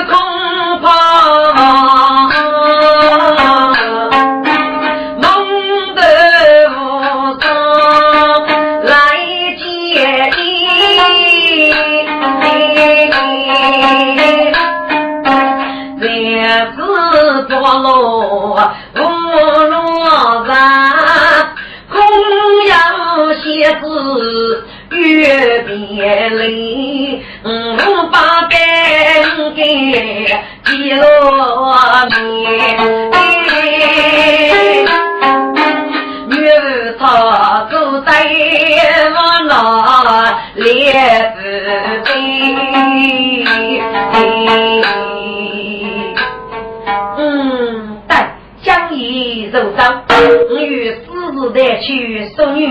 些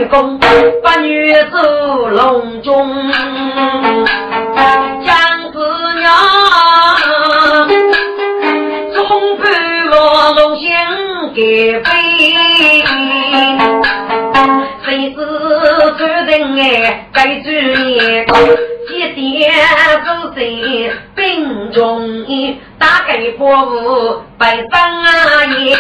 送女工，把女走笼中，姜子牙总盼望龙心给背，谁知注定哎该主意。一点不在病中，打开破屋白张啊眼，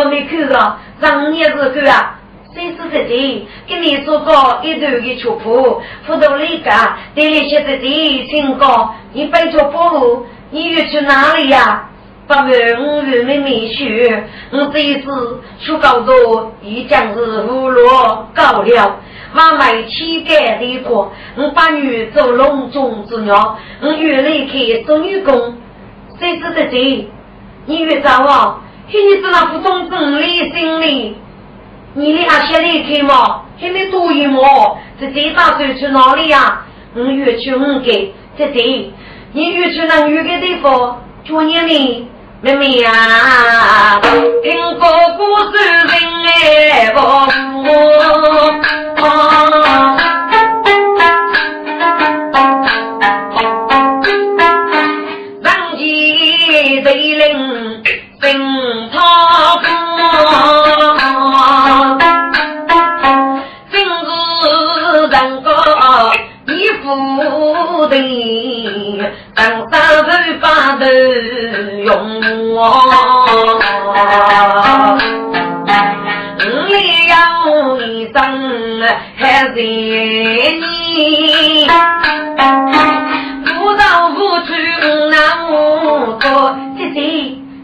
我没看到，上年是看啊。谁是自己？跟你说过一段的曲谱，辅导理家，对那些自己情况，你背着包袱，你要去哪里呀？八月五日没没学，我这一次去高中，已将是无落高了。妈买乞丐的过，我把女做笼中之鸟，我原来去做女工。谁是自己？你越找我，你是那不懂真理心理。你的阿些离开嘛，还没多一毛，这这打算去哪里呀？我约去五给，这对，你约去那约个地方，叫你呢，妹妹呀，听哥哥说人哎不。的，当三头八头用我。生还是你，不到不去那么多。姐姐，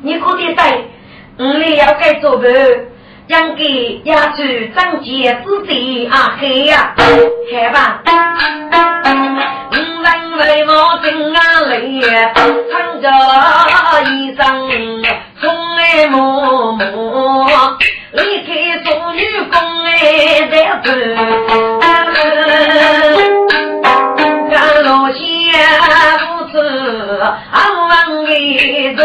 你可得对，我里要该做伴，养给要去长见自己啊嘿呀，嘿吧。人为我心啊累，唱着一声从来默默。离开做女工的子，干老些不吃，俺们给做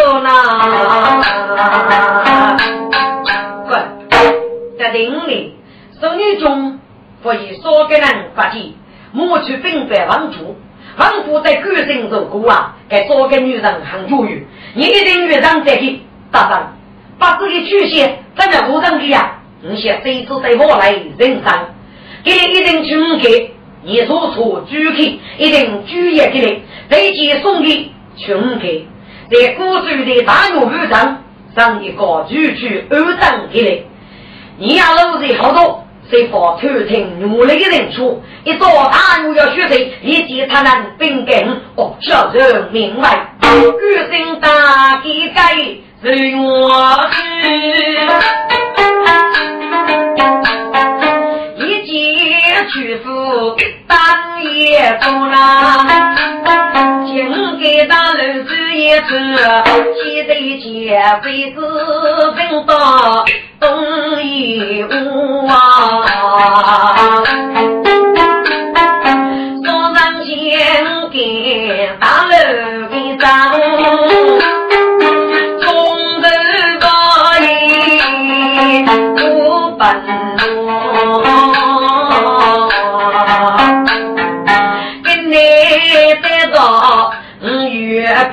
那。滚！在林里，做女中可以少给人发起，莫去兵败王主。王主在官身受苦啊，该少个女人很教育。你一定女人再去打仗。把自己曲线站在路上去呀！你先随时对我来人生，给你一定军给，你所处举给一定举也给你，再接送给军给，在古时的大岳路上上一个举去二等给你。你要路在好多，谁发偷听努力的人出，一到大牛要学谁，立即他能并根哦，小人明白，举心大吉该。随我去，介屈服当也做了，请给大楼子也子，现在前辈子分到东一屋啊，早上先给大楼给张。跟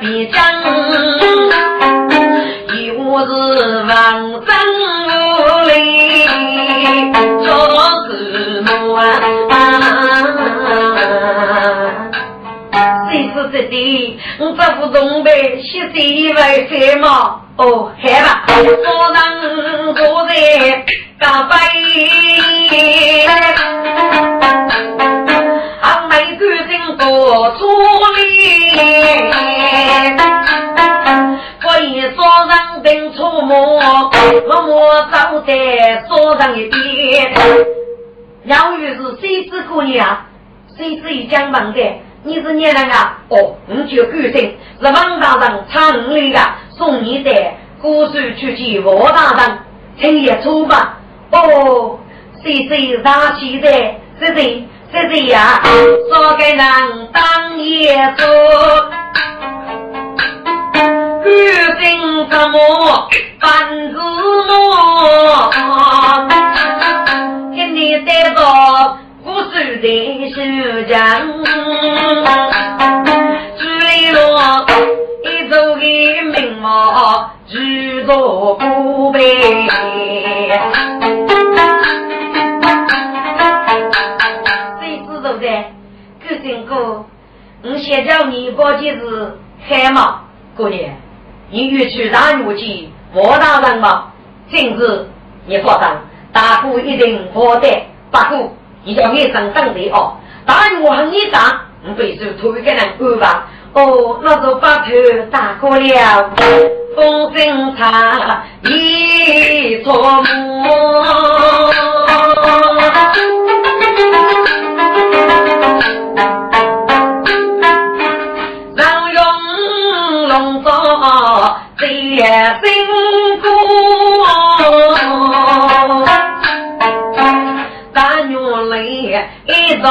月边疆，又是王争无力，做什么？谁是这的？我这副东北西西为什么？哦，害吧，我能坐在大背，俺没干净多处理，我莫走在早上一边。杨玉是谁子姑娘？谁子一讲问的？你是年人啊？哦，你就干净，是王大人唱你的。送你的古书出去，王大人，请也出吧。哦，谁谁上起的？谁谁谁谁呀？少给人当业主，干净什么办子么？给你带到古书的书讲，注意了。一走的名貌，举着古碑。谁知道的？狗真哥，我先叫你过节日开嘛？姑娘，你欲去大牛去我大人吗？今日你放心，大姑一定获得。不过你叫你上当的哦，大牛和你打，我必须头一个人安吧。哦，那就把头打过了，风声茶一撮木，最辛苦，大女来一早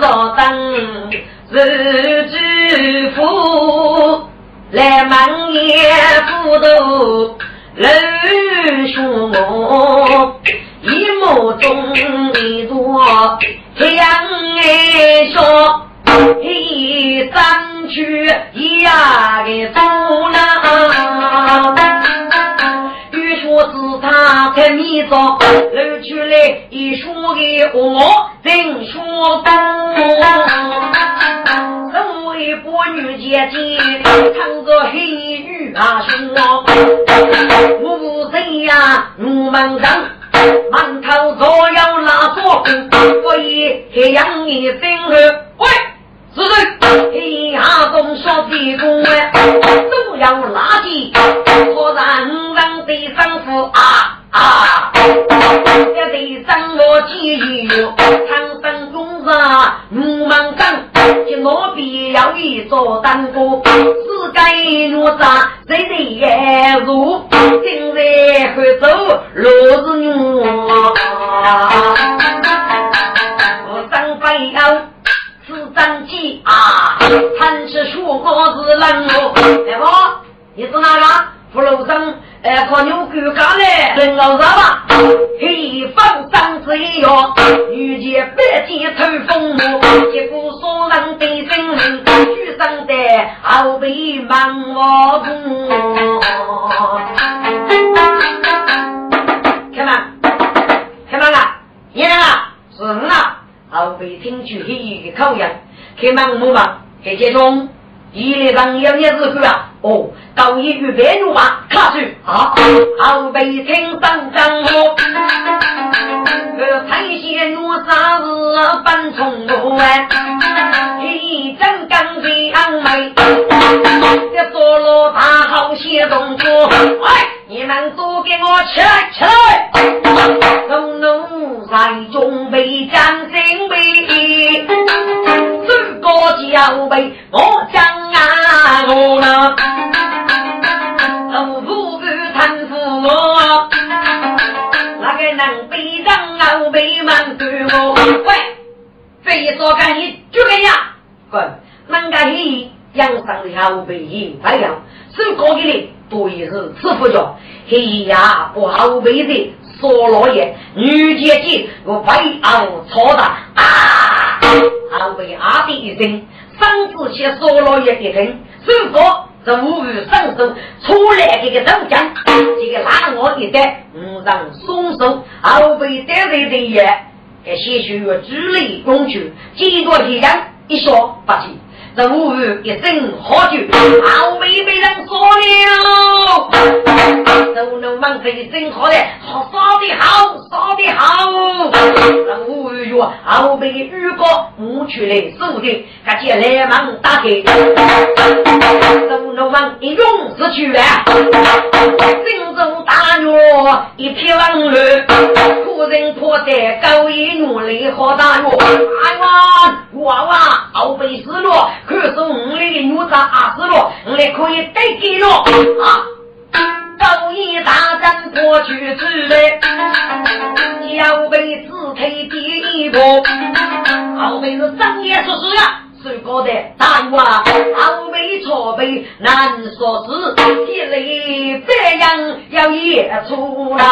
早灯。日知府来满眼糊涂，人说我一目中一座两眼笑，一张去一雨雪是他在迷这露出来一说的我正说过我为妇女姐姐唱着黑衣女啊说我不呀我们上馒头左右拉着不以太阳你进去喂！是人，天下中小地公哎，都要垃圾，我让人的丈夫啊啊，要得掌握机遇，长生公子如梦长，今我必要一座丹锅，世间若杂，人人也如，今日何走落日我，我张飞要。张机啊，贪吃树果子冷哦。来不？你是哪个？福楼上，呃，靠牛狗干嘞，人老啥吧？黑方张子哟，遇见百劫透风魔，一股所人对真人，举上的后背忙我工。看嘛，看嘛啦，你啊，是啊。后背听取黑衣的口音，开忙木忙，黑杰中，一列上有也是个啊，哦，到一句白话话，卡住。啊，后背听当张我，这彩线我啥子搬从路哎，一阵钢盔昂眉，这梭罗大好些动作，喂，你们都给我起来起来，农农在中备战争备，这个叫备我将啊我呢，富不贪富我，那个能背上啊背满对我，喂，非说干你就这样，滚，能干你。养生的后背影太阳，手高的嘞，多一是吃不着。黑呀，不后背的说落叶，女姐姐我飞昂操大。啊，后背阿的一声，嗓子却说落叶一声，手高这无语上手，出来这个长江，这个拉我一带，五让松手，后背带来的也，给些许举力工具，几多体量一说不起。这无语一声喝酒，好妹被人说了。都能忙这一声喝的，好杀的好，杀的好。这无语说，好妹遇过无趣的手的，赶紧来忙打开。都能忙一勇士去啊，心中大怒一片狼乱，苦人破在高一努力好大怒。哎呀，娃娃后背死了。可是我们的女子二十罗，我们可以带给了啊！高一大战过去之来，要被自推第一步，后面是张爷说是呀，最高的大勇啊！后面错背难说是，一类这样要演出啦。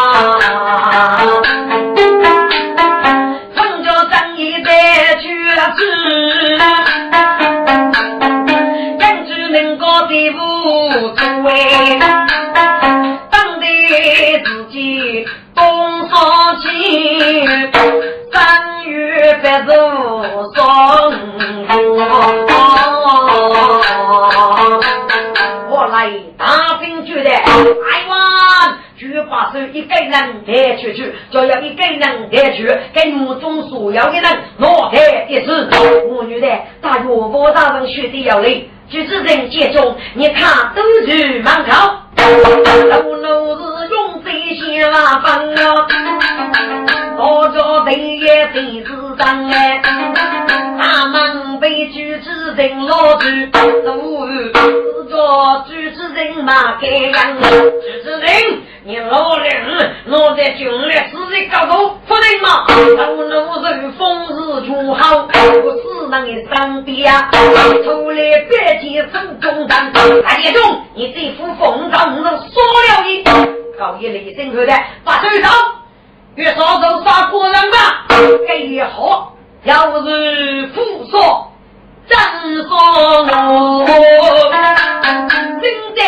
奉着张爷的去子。当得自己东上去，三月白昼送我来大兵觉得，哎哇，就把手一个人带出去，就要一个人带去，给母中所要的人拿开一次。我女的大岳父大人学的要累。举子人间中，你他都是蛮好。路路是用这些瓦房啊，大家对也对是真哎。大门被举持人老主，路是着举持人马开样。举持人，你老人，我在军里是一个头夫人嘛。路路是风日就好，我是那个身边，出来别接手中单。大姐中，你这副风骚。我说了一，高一雷声后的把手上，越少手杀国人吧，给好，要是复说，真说我，真的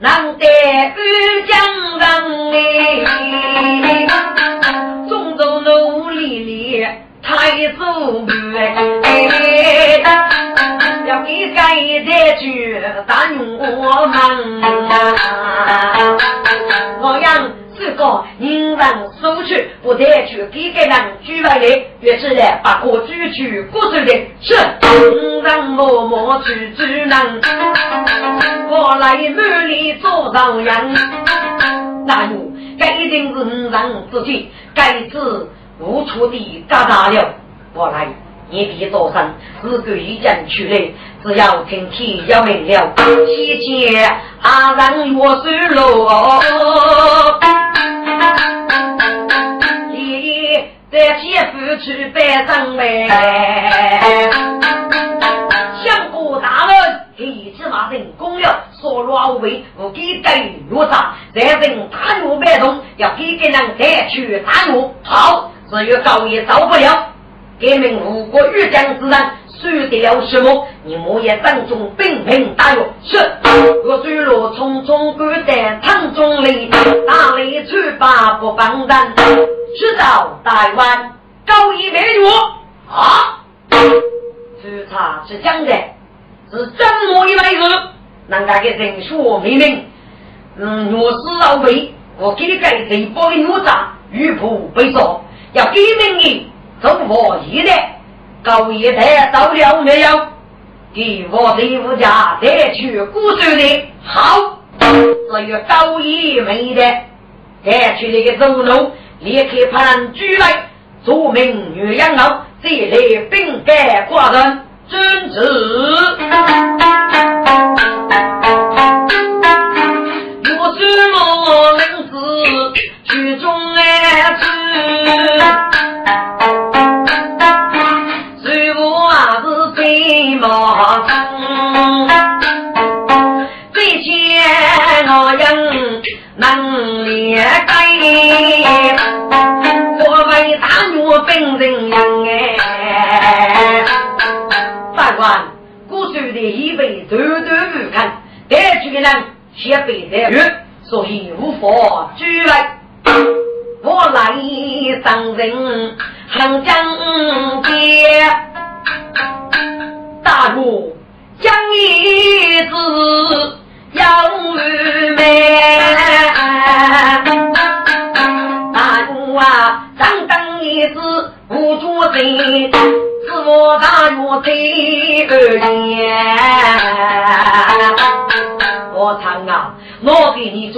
难得遇江郎哎，种种努，太祖哎，要给一代我们。个。人收取，不得去给个人举回来，于是呢，把我举去过手的是人人默默去主人，我来满里做道人，那有该一定是人自己该知无处的嘎达了，我来。你别多生，如果已经出来，只要听天要明了，西前阿人我水落，你在前夫去拜上门，相国大人一次骂人公了，说老为不给等于啥？在人大怒摆动，要给给人再去大怒，好，只有高也走不了。革命如果遇将之人，输得了什么？你莫也当众兵平大约是。我坠落匆匆赶在汤中里，大力出把不帮人。知道台湾高一美女啊？朱茶是讲的，是怎么一回事？人家给人说明明，嗯，若是老魏，我给你改这包的奴渣，玉仆被杀，要给命你。中我一代，高一代到了没有？给我的夫家带去古州的，好，只有高一没的，带去那个走路，立刻派人追来，做名岳阳楼，这类兵改寡人，遵旨。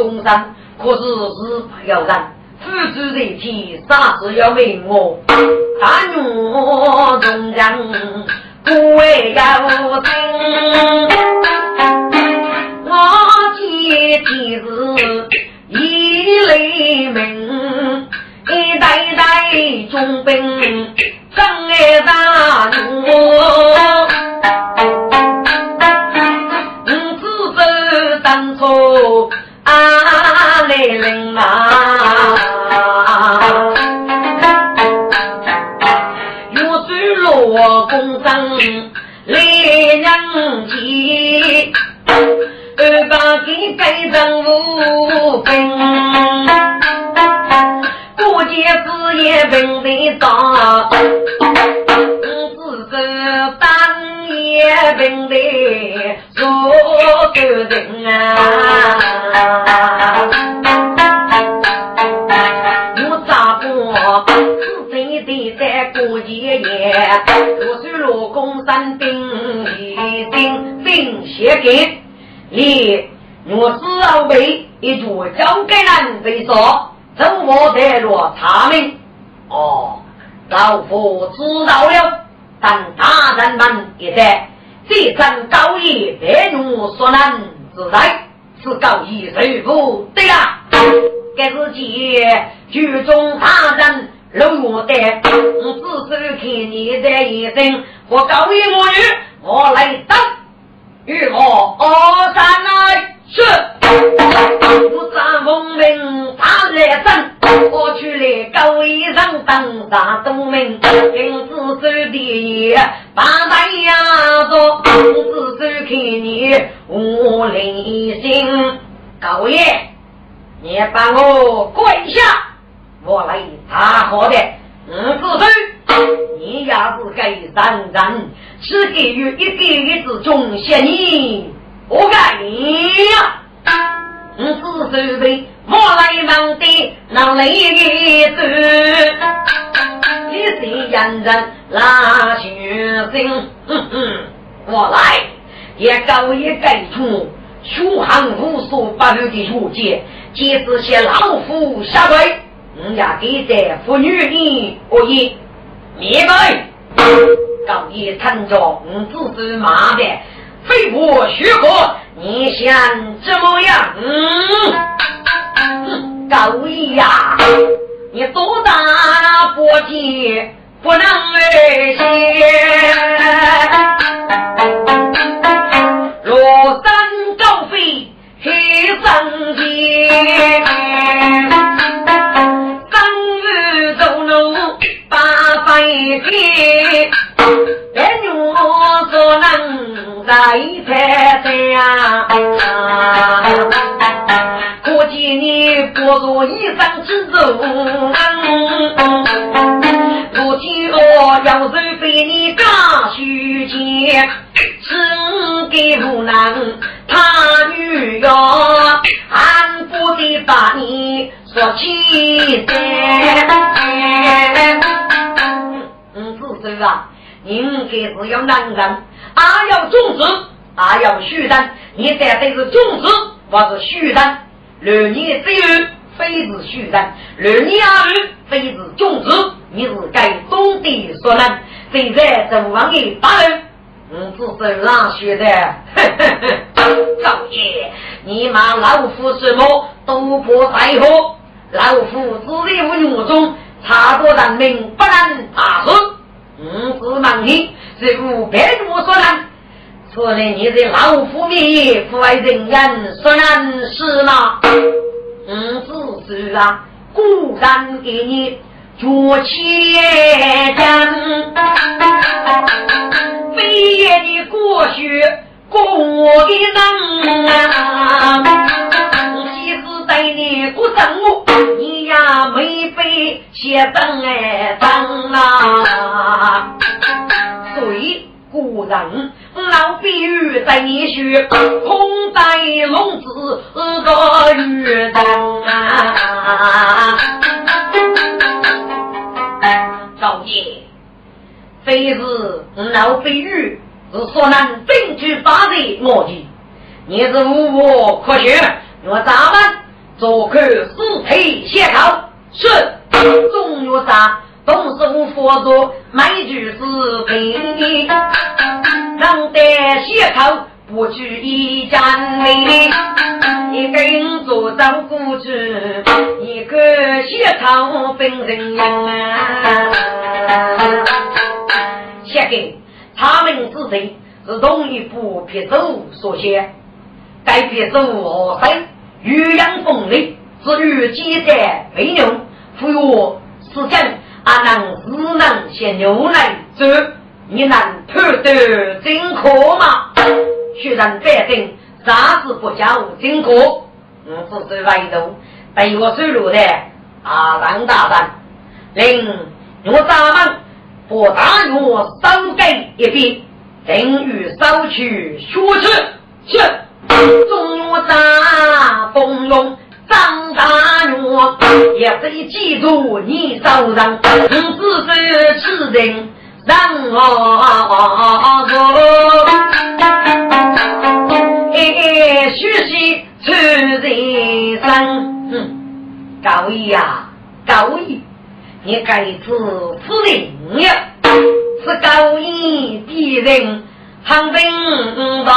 我给你终身，可是是不要人，夫子人体，啥事要问我？大我中人。不为有情，我姐姐是一雷鸣，一代代中兵，真爱大怒。五子走当初阿来人啊。我公生来人间，二把给改成无根，过节子也本得大，自个当也本得做个人啊。给你，我只要为一座交给人为说，怎我得落查明？哦，老夫知道了，但大人们也在，这场高义别如所难之在，是高义谁不对呀？该是其剧中大人。龙我的，我只手看你的眼睛，我高一我女，我来当，与我二三来是，我张凤鸣他来争，我去来高一上当大东门，金子手的把大呀做，我只手看你我灵心，高爷，你把我跪下。我来查好的，五子孙，你要是给三人，只给予一个月之中，谢你我该呀！我只手背我来忙的闹雷子，你是人人拉学生，我来也搞一个图，书行无所不入的书籍，即使些老虎下跪，我也给这妇女的我也明白。高一参着，我只是马的。非我学过，你想怎么样？嗯，高一呀，你多大搏击不能儿闲？落山高飞黑上天，三日走路八百天，别女所能。在台上，估计你不如一生之中。如今我要是被你刚许结，只给无能他女哟，俺不得把你说起来。嗯，是是啊，应该是要男人。阿要种植，阿要虚单，你在这是种植，或是虚单。六年之有，非是虚单；六年二日，非是种植。你是该懂得说呢？现在正王的大人，我只是让学的。赵爷，你骂老夫什么？都破太河，老夫只在五中，差过人民不能大事。我是忙你。是五百多说难，除了你在老虎面不为人言说难是吗？嗯，只是啊，固然给你做钱真，非也你过去过我的人啊，即使对你不正我，你也没被写本哎当啊。对，古人老比喻在你学，空带笼子个鱼灯啊！赵爷，非是老比喻，是说能证据发在我的，你是无我可学，我咱们做客四腿写考，是中药啥？同生佛祖每句是品，能得血口不拘一战力，一根做到骨子，一个血口分人啊！写给他们之谁是同一部撇手所写，该撇手何塞玉阳风雷，至于记载内容，赋予时间。阿能只能写牛奶粥，你能判断真可吗？虽然百姓啥子不叫真可，我只是外头被我收入的阿郎大人，令我咱们不大我少给一笔，等于少去学识，是中我大风龙。张大怒，也非记住你手上，你只是此人让我做，哎，学习出人生。哼，高义呀，高义，你该知此人呀，是高义的人，很明白。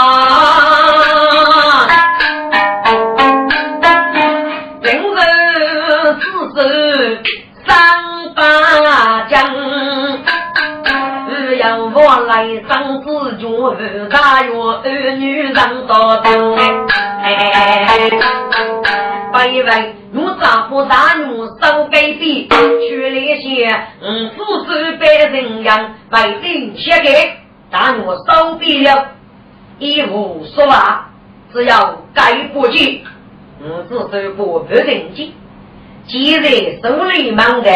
来生子就大约儿女人多等。百万我丈夫大女手给笔，去那些嗯富士百人样为定写给大女手笔了，一无所话，只要改不去，我只收不不人机。既然手里忙的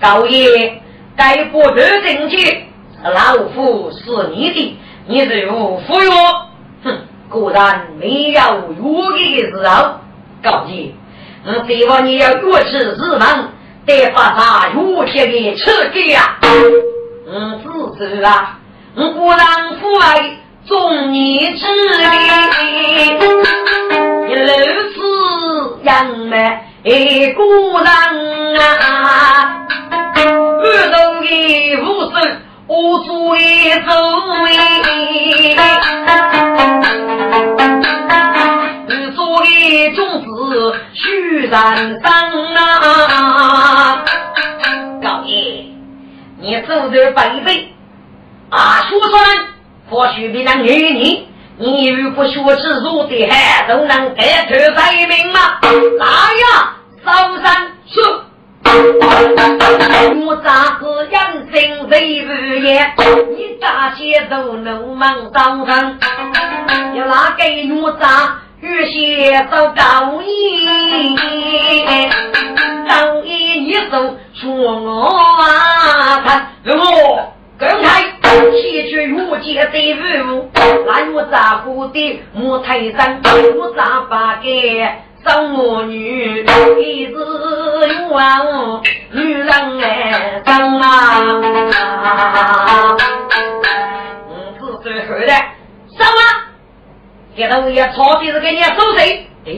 高爷，该不得进，老夫是你的，你就服我。哼，果然没有有的时候，高级，我希望你要多吃日饭，得发啥有钱的吃给呀。嗯，自知啊，我果然父爱重你之礼，一路子杨梅果然啊，不懂的无声。我做一做一，你做的种子须然当啊！高爷，你走的背背啊，说出来，或许比那女人，你如果学知如的还都能得头在名吗？来呀，上山去。我咋是养生最不严？你大些都能忙当上，要哪个我咋有些都高义？高义你都说我啊，看我刚才提出我姐的任务，那我咋不的我台上，我咋把给？生我女，一是冤女人哎，生啊！五子最后的，什么？这头也抄底是给你收税？哎，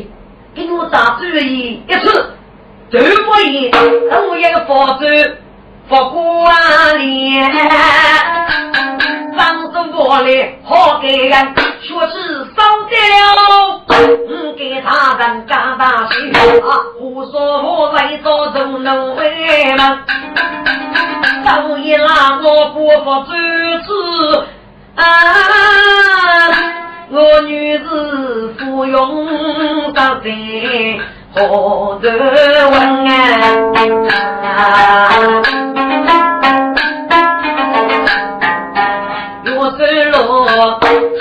给我打主意一次，都不赢，等我一个房子。不管脸，张嘴过来好给人，学子烧掉，嗯，给他人干大事啊，胡说我来做中农为嘛？早已拉我不服主子啊！我女子芙蓉当在何得问啊？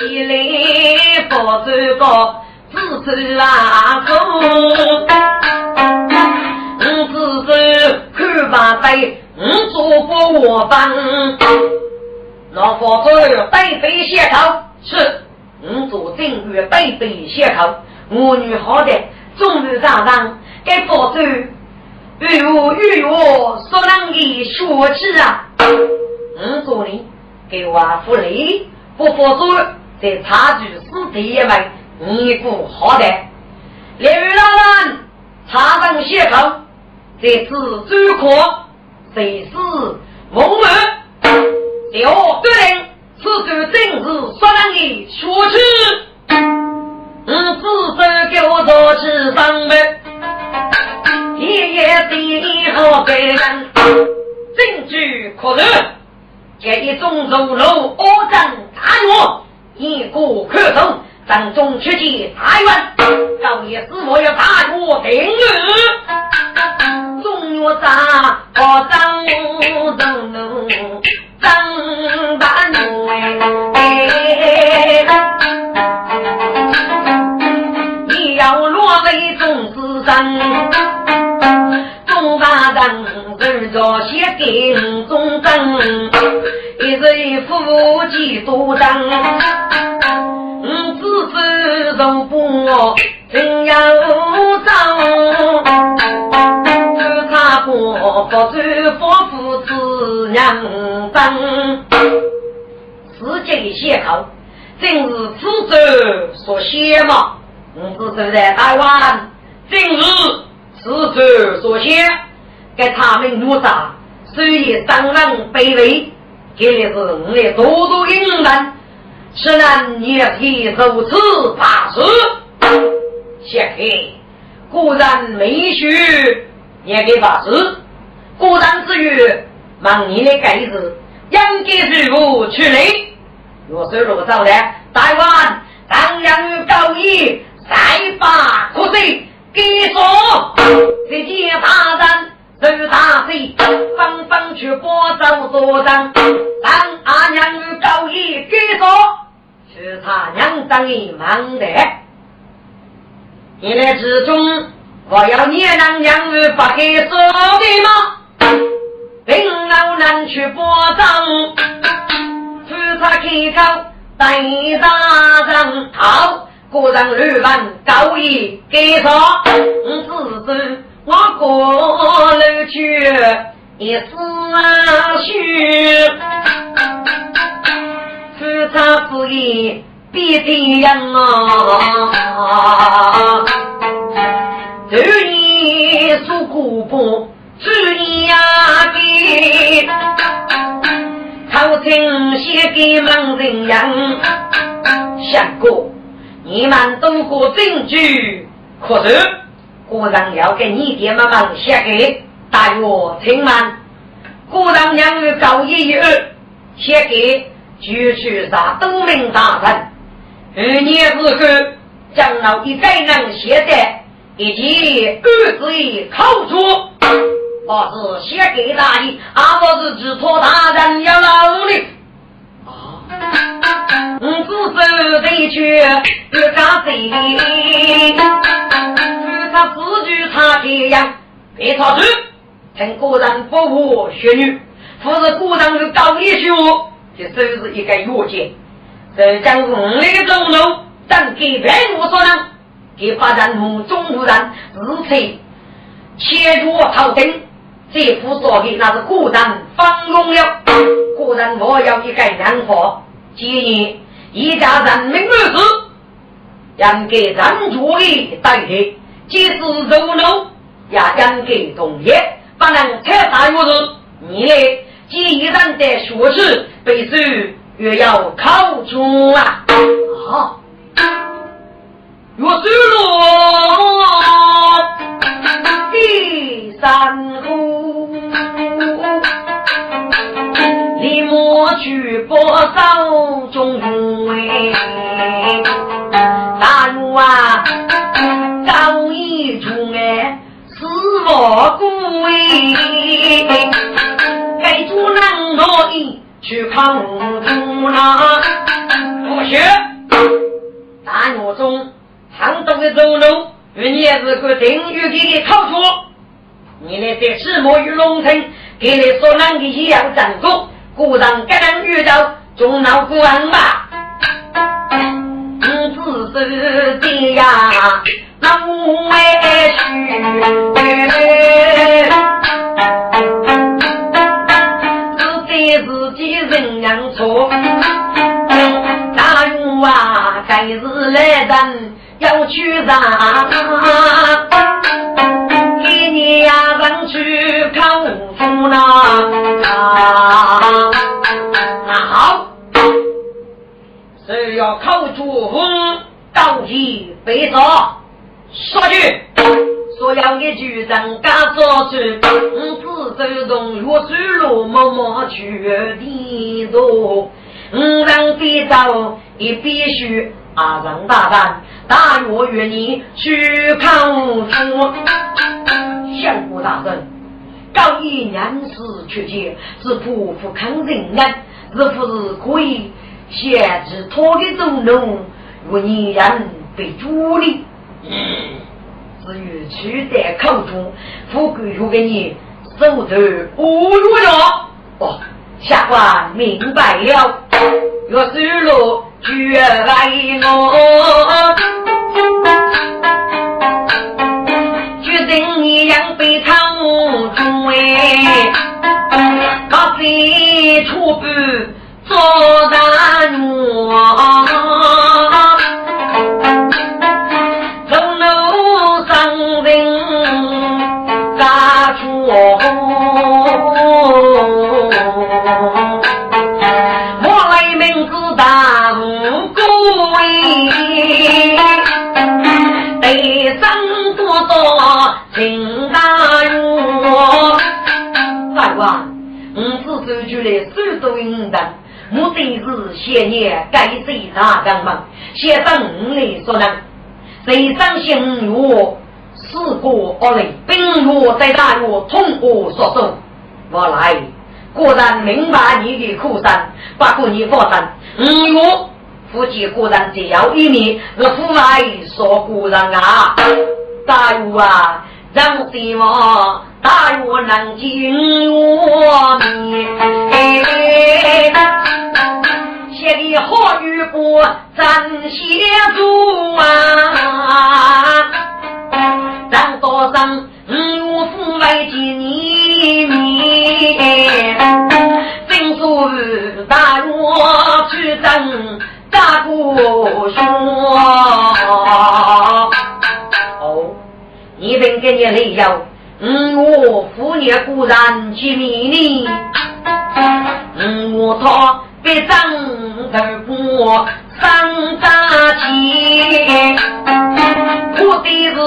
一来佛祖高，自知啊苦，我自知看把在，我做过我帮。那佛祖带飞谢头，是我做正月带飞谢头，我女好的终于上上，给佛祖与我与我所能的学知啊，我做的给我福利。不佛祖在茶具是第一门，你不好的。刘老人茶上写口，在此专科，谁是蒙门？第二对，此段正是说人的学区。我自身给我做起上门，夜夜地好给人，证据可认。这一种肉肉恶整大药，一个可痛，正中缺气太冤，高爷师傅要大药定律，中药咋我张张中。大人，日着写给五中正，一人夫几多张，子子从不我真要张，他过不知夫妇子娘当，世界写口，正是此者所写嘛，我是在台湾，正是。此者所写，给他们奴杀，虽然当然卑微，这里是我的多多英人，虽然也可以如此大事。谢黑，果然没学，也给法师。果然之余，忙你的盖子，应该如何处理？若是若早的，台湾当然高义，再把可惜。给说，这些大人受大罪，纷纷去播州作证，让阿娘与高义给说，是他娘长的忙的。一来之中，我要你让娘与不给说的吗？领老人去播州，出他开口，在大人好，果然日本高义给说，自尊我过楼去一丝虚，自差自意必定人啊，这一束古布。只呀给，朝廷写给盲人样。相公，你们都过证据，可是国丈要给你爹妈妈写给大约请慢。国丈娘与高一二写给举去啥东林大臣，二年之后将老一该人写的以及二字口出。我是写给大的，阿我是只托大人要努力。啊，我只走得去，不敢谁？他四句他这样，别吵嘴。听古人不服学女，不是古人是高一学，就都是一个弱点。这将五里中路，等给别我所能，给发展目中无人，如此切入朝廷。这副说的那是古人方用了，古人我要一个人活，今年一家人民儿子，应给人主的代替，即使肉肉也应给同业，不能太大物事。你呢？既然的学识必须也要考出啊！啊，我走了，第三步。你莫去波少中位，大儒啊，高一中哎，死我归，该主人我的去考中那，不学，大儒中杭州的走路，你也是个定语给的考出。你那在石墨与龙城，给你所能的一样战术，故人该人遇到中脑不安吧？你自是的呀，那无委屈，自己自己人样错。大勇啊，该是来人要去杀。你呀，人去考夫呢？那好，谁要考出风，到底背说说句，所要一句人家说出，五子走动月水路，默默去地多，五人飞走也必须。阿张大胆，大约约你去看夫。相国大人，高一年事却见，是不服抗人安，是不是可以限制他的走路，为你人被主理？至于取得口中，富贵就给你手头不如了。哦，下官明白了，若是路。绝来我，决定你养被他无中哎，把非出不做大我。秦大儒，大王，五子收取来手都应当，目的是先年该谁大干嘛？先生，你来说呢？谁上新月，四过恶雷，兵弱在大月，通过所送。我来，果然明白你的苦山，不过你放心，五月夫妻果然只要一面，我父来说果然啊，大月啊。让希望大约能经我命，写的好与不真写主啊，让多上五父为纪念，正说大若去争大姑兄。哦，你本给你理由，我父年固然去迷你，嗯我他。别张头过三大钱，我的是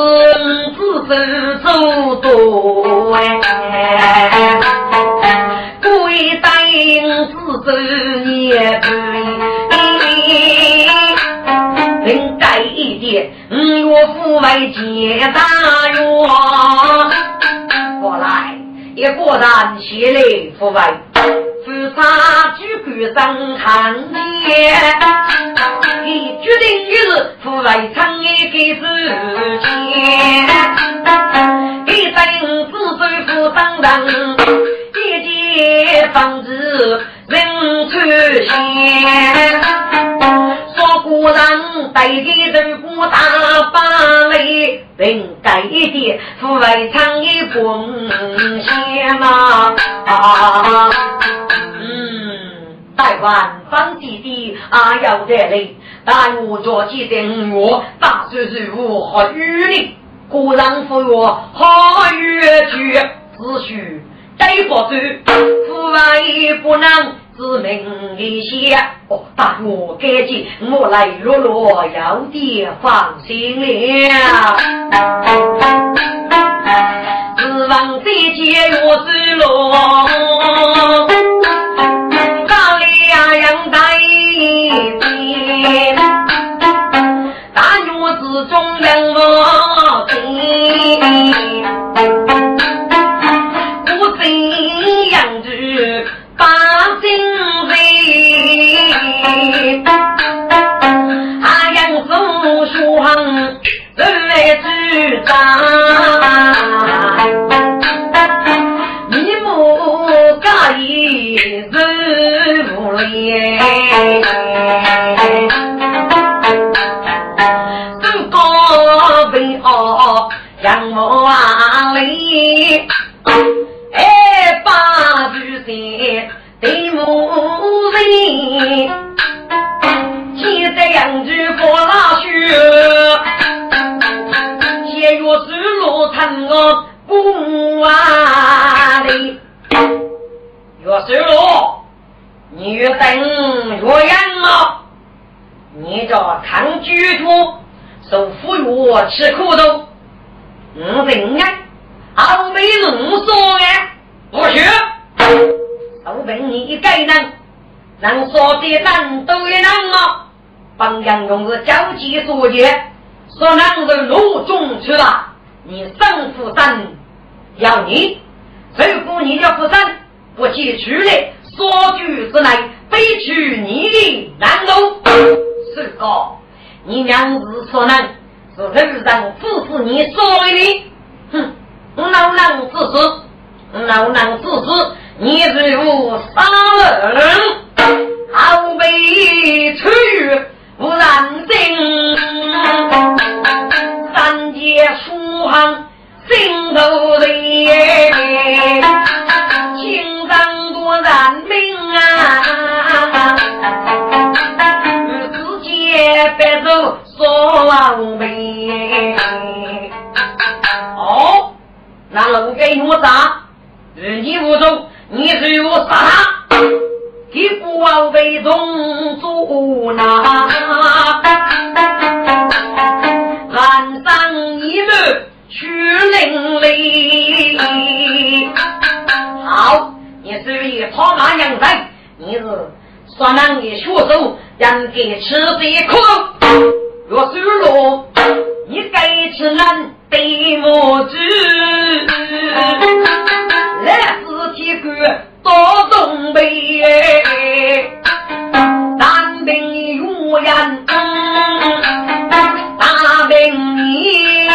自手做多哎，你答应自手也对，另改一点，我父为接大员，过来也果然谢来父为。自杀举官上堂前，你决定一日父为唱一给事钱，一等子孙父当人，一间房子人出现。说古人带的豆腐大把来，并改的父为长夜贡献嘛。台湾方弟弟啊，要得嘞！但我着急等我大叔叔和雨林，果然服我好乐曲，只需带不走，父爱不能自命一些。哦，但我感激我来落落，有点放心了。指望这节我之路。大院子中两卧厅，不怎养只八斤肥，还养父兄人来支傲，让我万里。哎，八九岁对母人，现在养猪过老学，节约收入成我不万里。月收入。你越等越养啊！你这抗居土受苦药吃苦头，我人啊，还没弄说呀！不许！都凭你一个人，能说的人都也能啊！帮杨勇是交际所见，说能是路中去了，你生负担要你，如果你要不生，不计出来。所居之内，非取你的难度。是哥，你娘子所能，是路人支持你所为的。哼，老能自私，老能自私，你是无杀人，好被处无人心，三界书行心头的。心脏多难命啊！自己白走说王辈。哦，那龙给我打，你无中，你是我杀他，给不王辈中做那，寒山一路去淋漓。好，你是一跑马养财，你是说男的学手，应该吃这苦。若是落，你该吃难对我子，来自体格多东北，单兵永远大兵你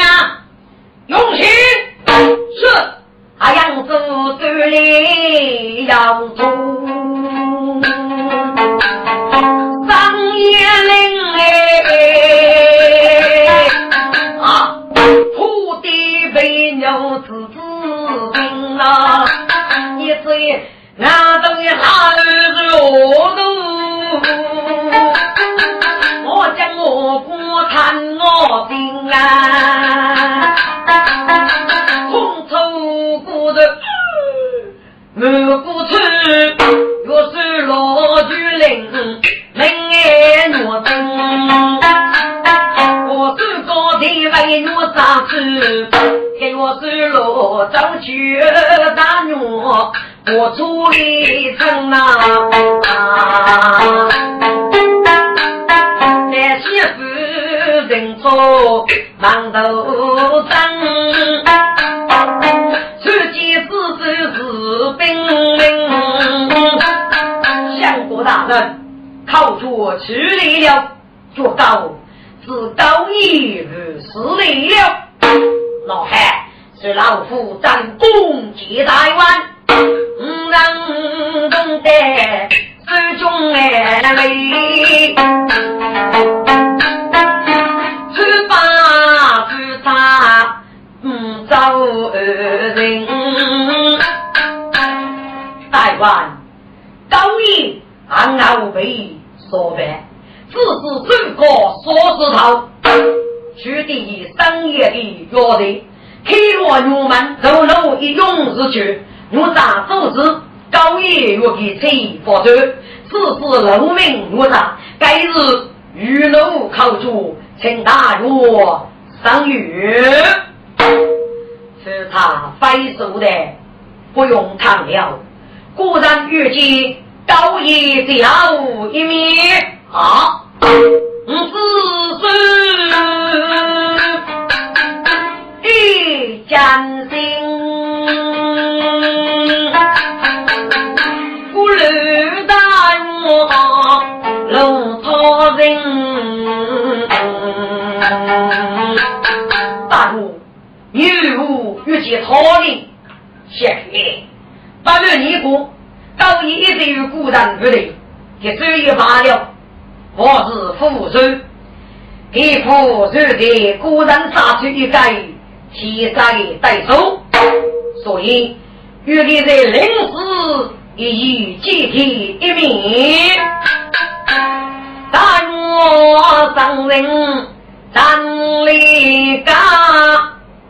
啊。用心。是，阿杨子锻炼要做。做高自高义如死力了。老汉是老夫战功结大湾，去，我咋组织高义若给谁发展，此事农民我咋该日玉楼考主，请大约赏月。是他非手的，不用谈了。果然遇见高义最后一面啊！子孙一将心，人，大路女路。遇见讨领，谢黑，八月年过，高义一直与孤单不离，也只有罢了。我是富人，给富人的孤单杀出一个天灾对手，所以与你在临时一语接替一面，但我上人站立家，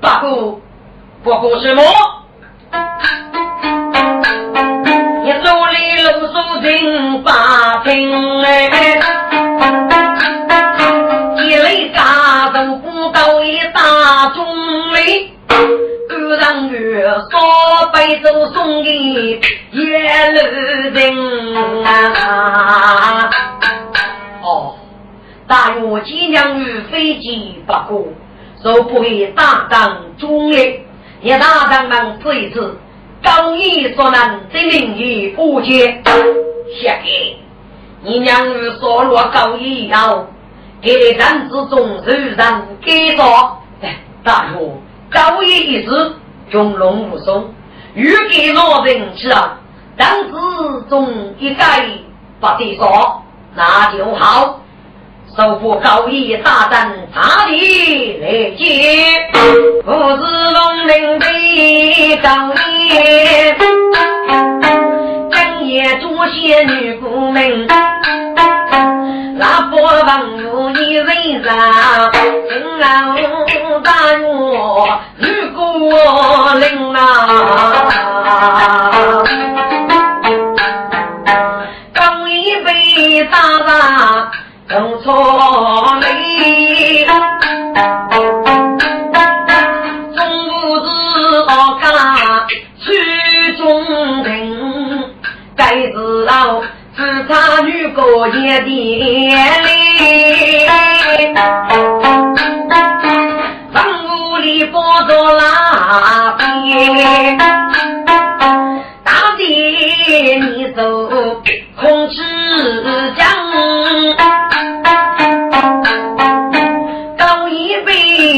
不过。不过什么？一手里露手金把平哎，一类家头不到一大钟嘞，二让月烧杯酒送给叶路人啊！哦，大约几两与飞机不过，就不会大当中嘞。一大人们这一次高义所能证明于不解，下给你娘与所落高义以后，给人之中受人给说，大约高义一时从容无松，欲给老人吃啊，人之中一改不得说，那就好。收复高义大战查理来接，不是龙陵的高义，正夜捉些女仆们，那波王有一人上，金老大我女孤零啊，高义被打了。走错里，中午是好家去中庭，该知道是他女过夜的里，房屋里放着蜡笔，大地你走空气讲。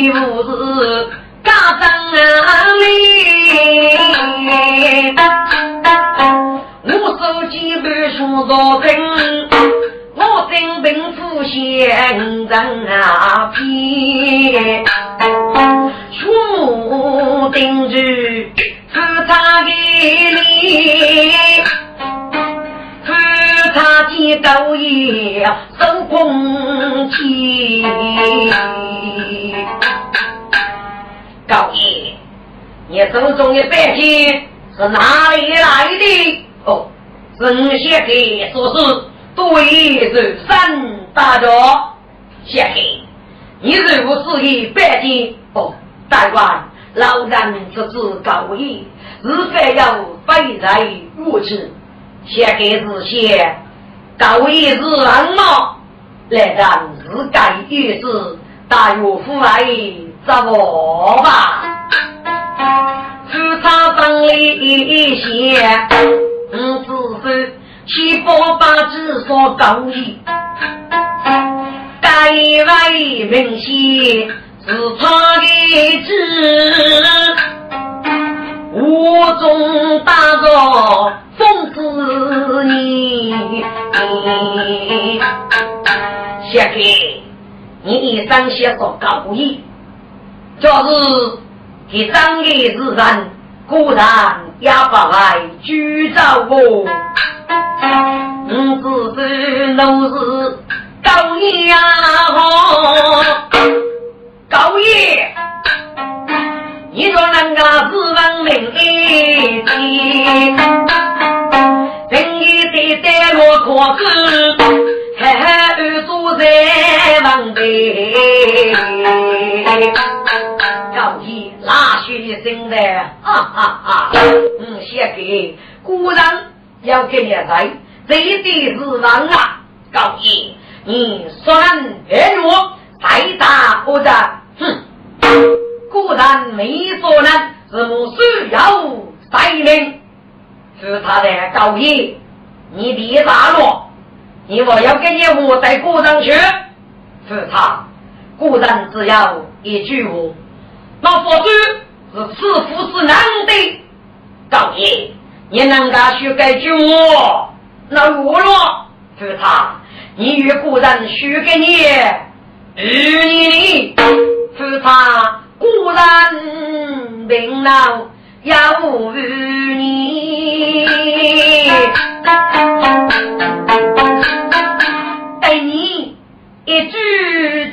又是家当哪里？我手机半书朝灯，我真平富先人啊偏，全部盯住富差的脸。他的高爷守空气，高爷，你手中的白金。是哪里来的？哦，曾先生说是对是三大着。先生，你如果是一百斤哦，大官老人这是高义，是非要非在如此。先生是先高一是人吗？来人是该于是大岳父来找我吧。职场上里一些，嗯，只是七八八字说高义，该位明显是他的字，无中大个讽刺你。小哥，你一生写说高义，就是。第三个之人，果然也不来举招我。我只是奴是高爷呀，高爷，你说人家是文明一点，正义的带落国子，还二坐在王位。高爷。拉血生的，哈哈哈！嗯，写给古人要给你来，这的是人啊！高义，你说人别弱，再打不着。哼，古人没说呢，是母需要带领，是他的高义，你别打落，你我要给你我在古上去，是他，古人只要一句话。那佛祖是赐福是难的，高义，你能够许给救我？那我了，是他，你与故人许给你，与你是他，孤人病了要与你，对你。一句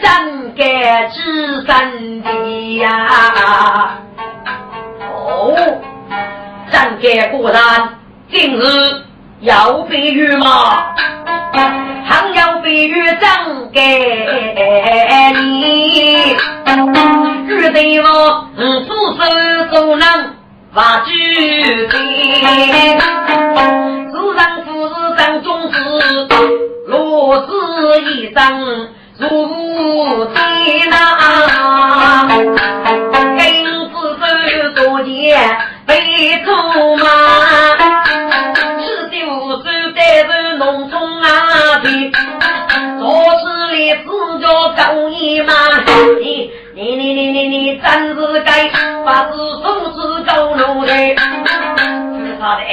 真该知真的呀！哦，真该果然今日要比喻吗？还要比喻真该你？对我嗯，左手左能把句的，自然不是真中事。落子一生如天呐，根子手多年被出马，十九岁带着农村啊的，做事里自叫高一嘛，你你你你你真是该把子送子走路的，是他的，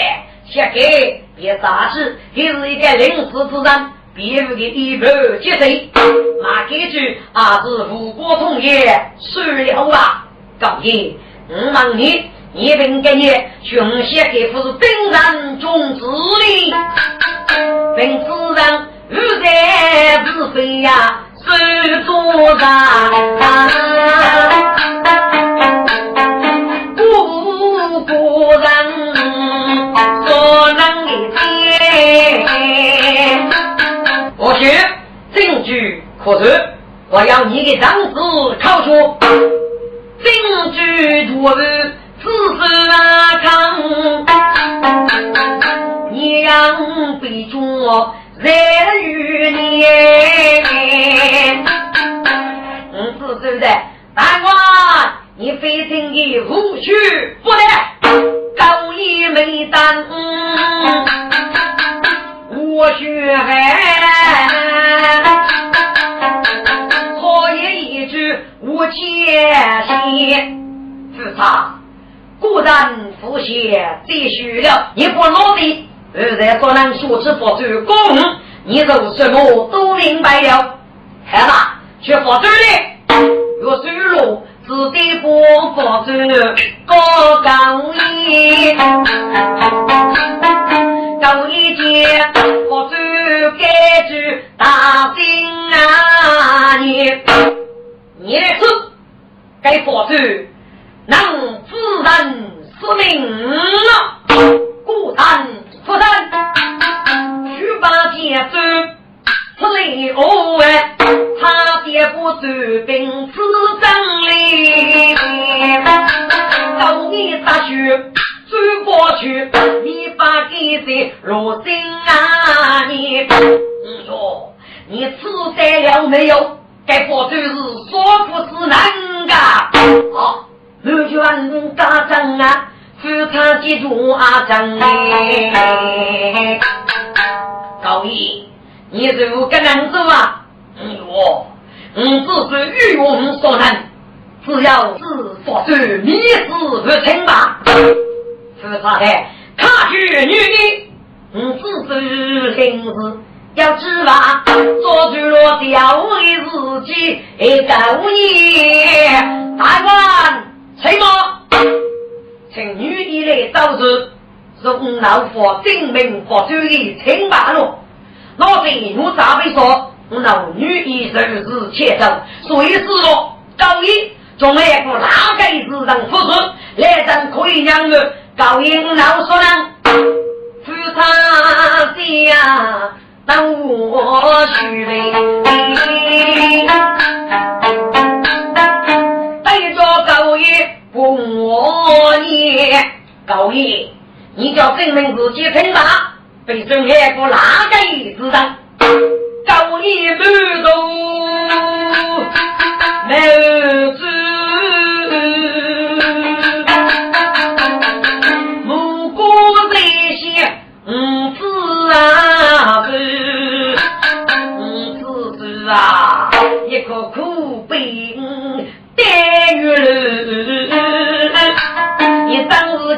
写给别杂志，也是一个临时之人。别府的一盘接水，马给句阿是吴国同业算了吧。高爷，我问你，你本给你雄写给夫是兵人中之力，本子上如在是非呀，我学证据可是，我要你的长子考出证据多是自是啊康，你让背着在与你，嗯，是？是的，大官，你非听的无趣不得，高义没担。我学海，好言一句无切心。是？他，固然不写，必须了。你不努力，现在不能说之佛祖公，你做什么都明白了。看吧，去佛祖的，若水路只得不佛祖高高一，高一节佛祖盖住大心啊你，你的字该佛祖能自然是命了，孤单。夫人，去把剑走，此类恶哎，他爹不走兵此真理。到你大学走过去，你把给谁落心啊你？你说你吃得了没有？该不就是说不是难噶？好，六卷大仗啊！只看记住阿张，高一，你是五个男子啊？嗯哟，我只是欲望所能，只要是佛祖，你是不成吧？是啥的？他去女的，嗯，只是心事，要知吧？做出了吊为自己，一高一，大官，谁吗？请女的来招致，是老佛精明佛祖的清白路。老贼我咋会说，老女的人是切走，所以是说高一从来不哪个子人服侍，来人可以让我高一老说呢，菩萨家等我去呗，我也高一，你叫证明自己称大，被尊还不哪个子上？高一不走，没子，无辜这些五子啊，五子子啊，一个苦兵。待遇了，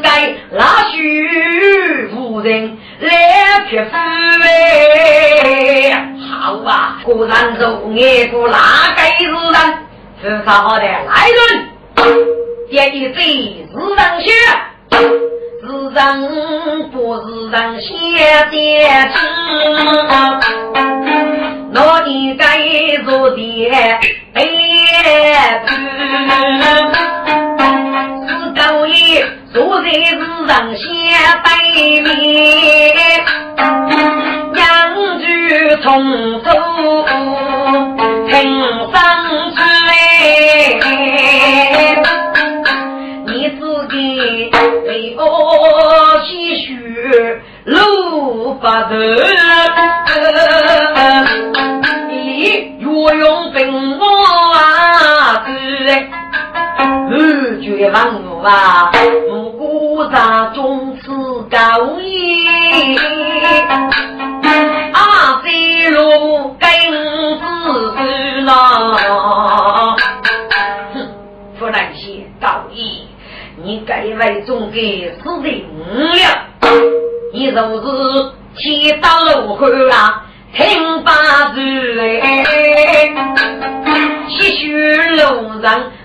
该拉须夫人来撇夫哎？好啊，果然是爱过哪个是人？是好的来人，爹一嘴是人血，是人不是人写的字。我应该做的哎，上下对面，两句从头听上去哎，你自己为我唏嘘。路不走，你若用兵法治，二绝万物啊，不过咱终此高义，阿飞路更是难。哼，不能写高义，你该为中给死定了。你若是去到路口啊，听八字哎，些许路上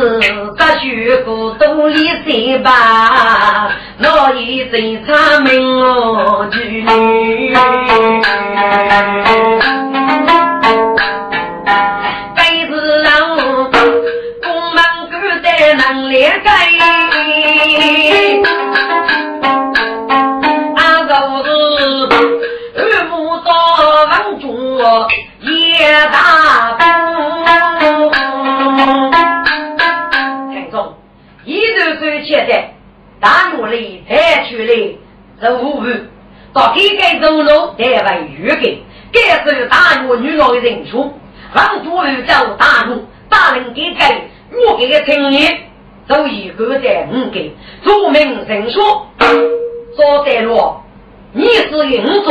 啊娘。古都里谁吧？我一身长命我去。力太出来，是无误，到底该走路台湾预给，该是大陆女老的人数，让主人走大路，大人给给，我给个青年，都一个在五给，著名人说，说在罗，你是英主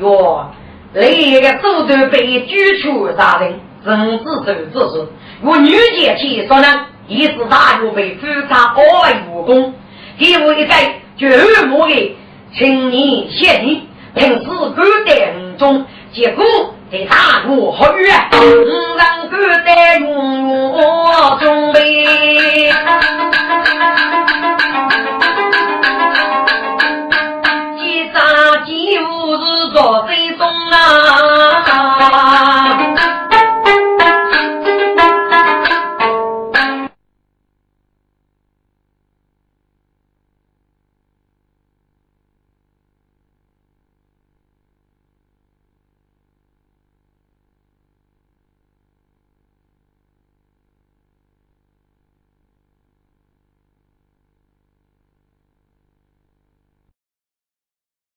哟，那个组队被举出杀人，人子走之时，我女姐去说呢，一是大陆被非常恶武功，第五一代绝无的青年贤弟。平时干待很重，结果被大拿去啊，五成干待远远很重。哎，先生，几乎是做贼种啊。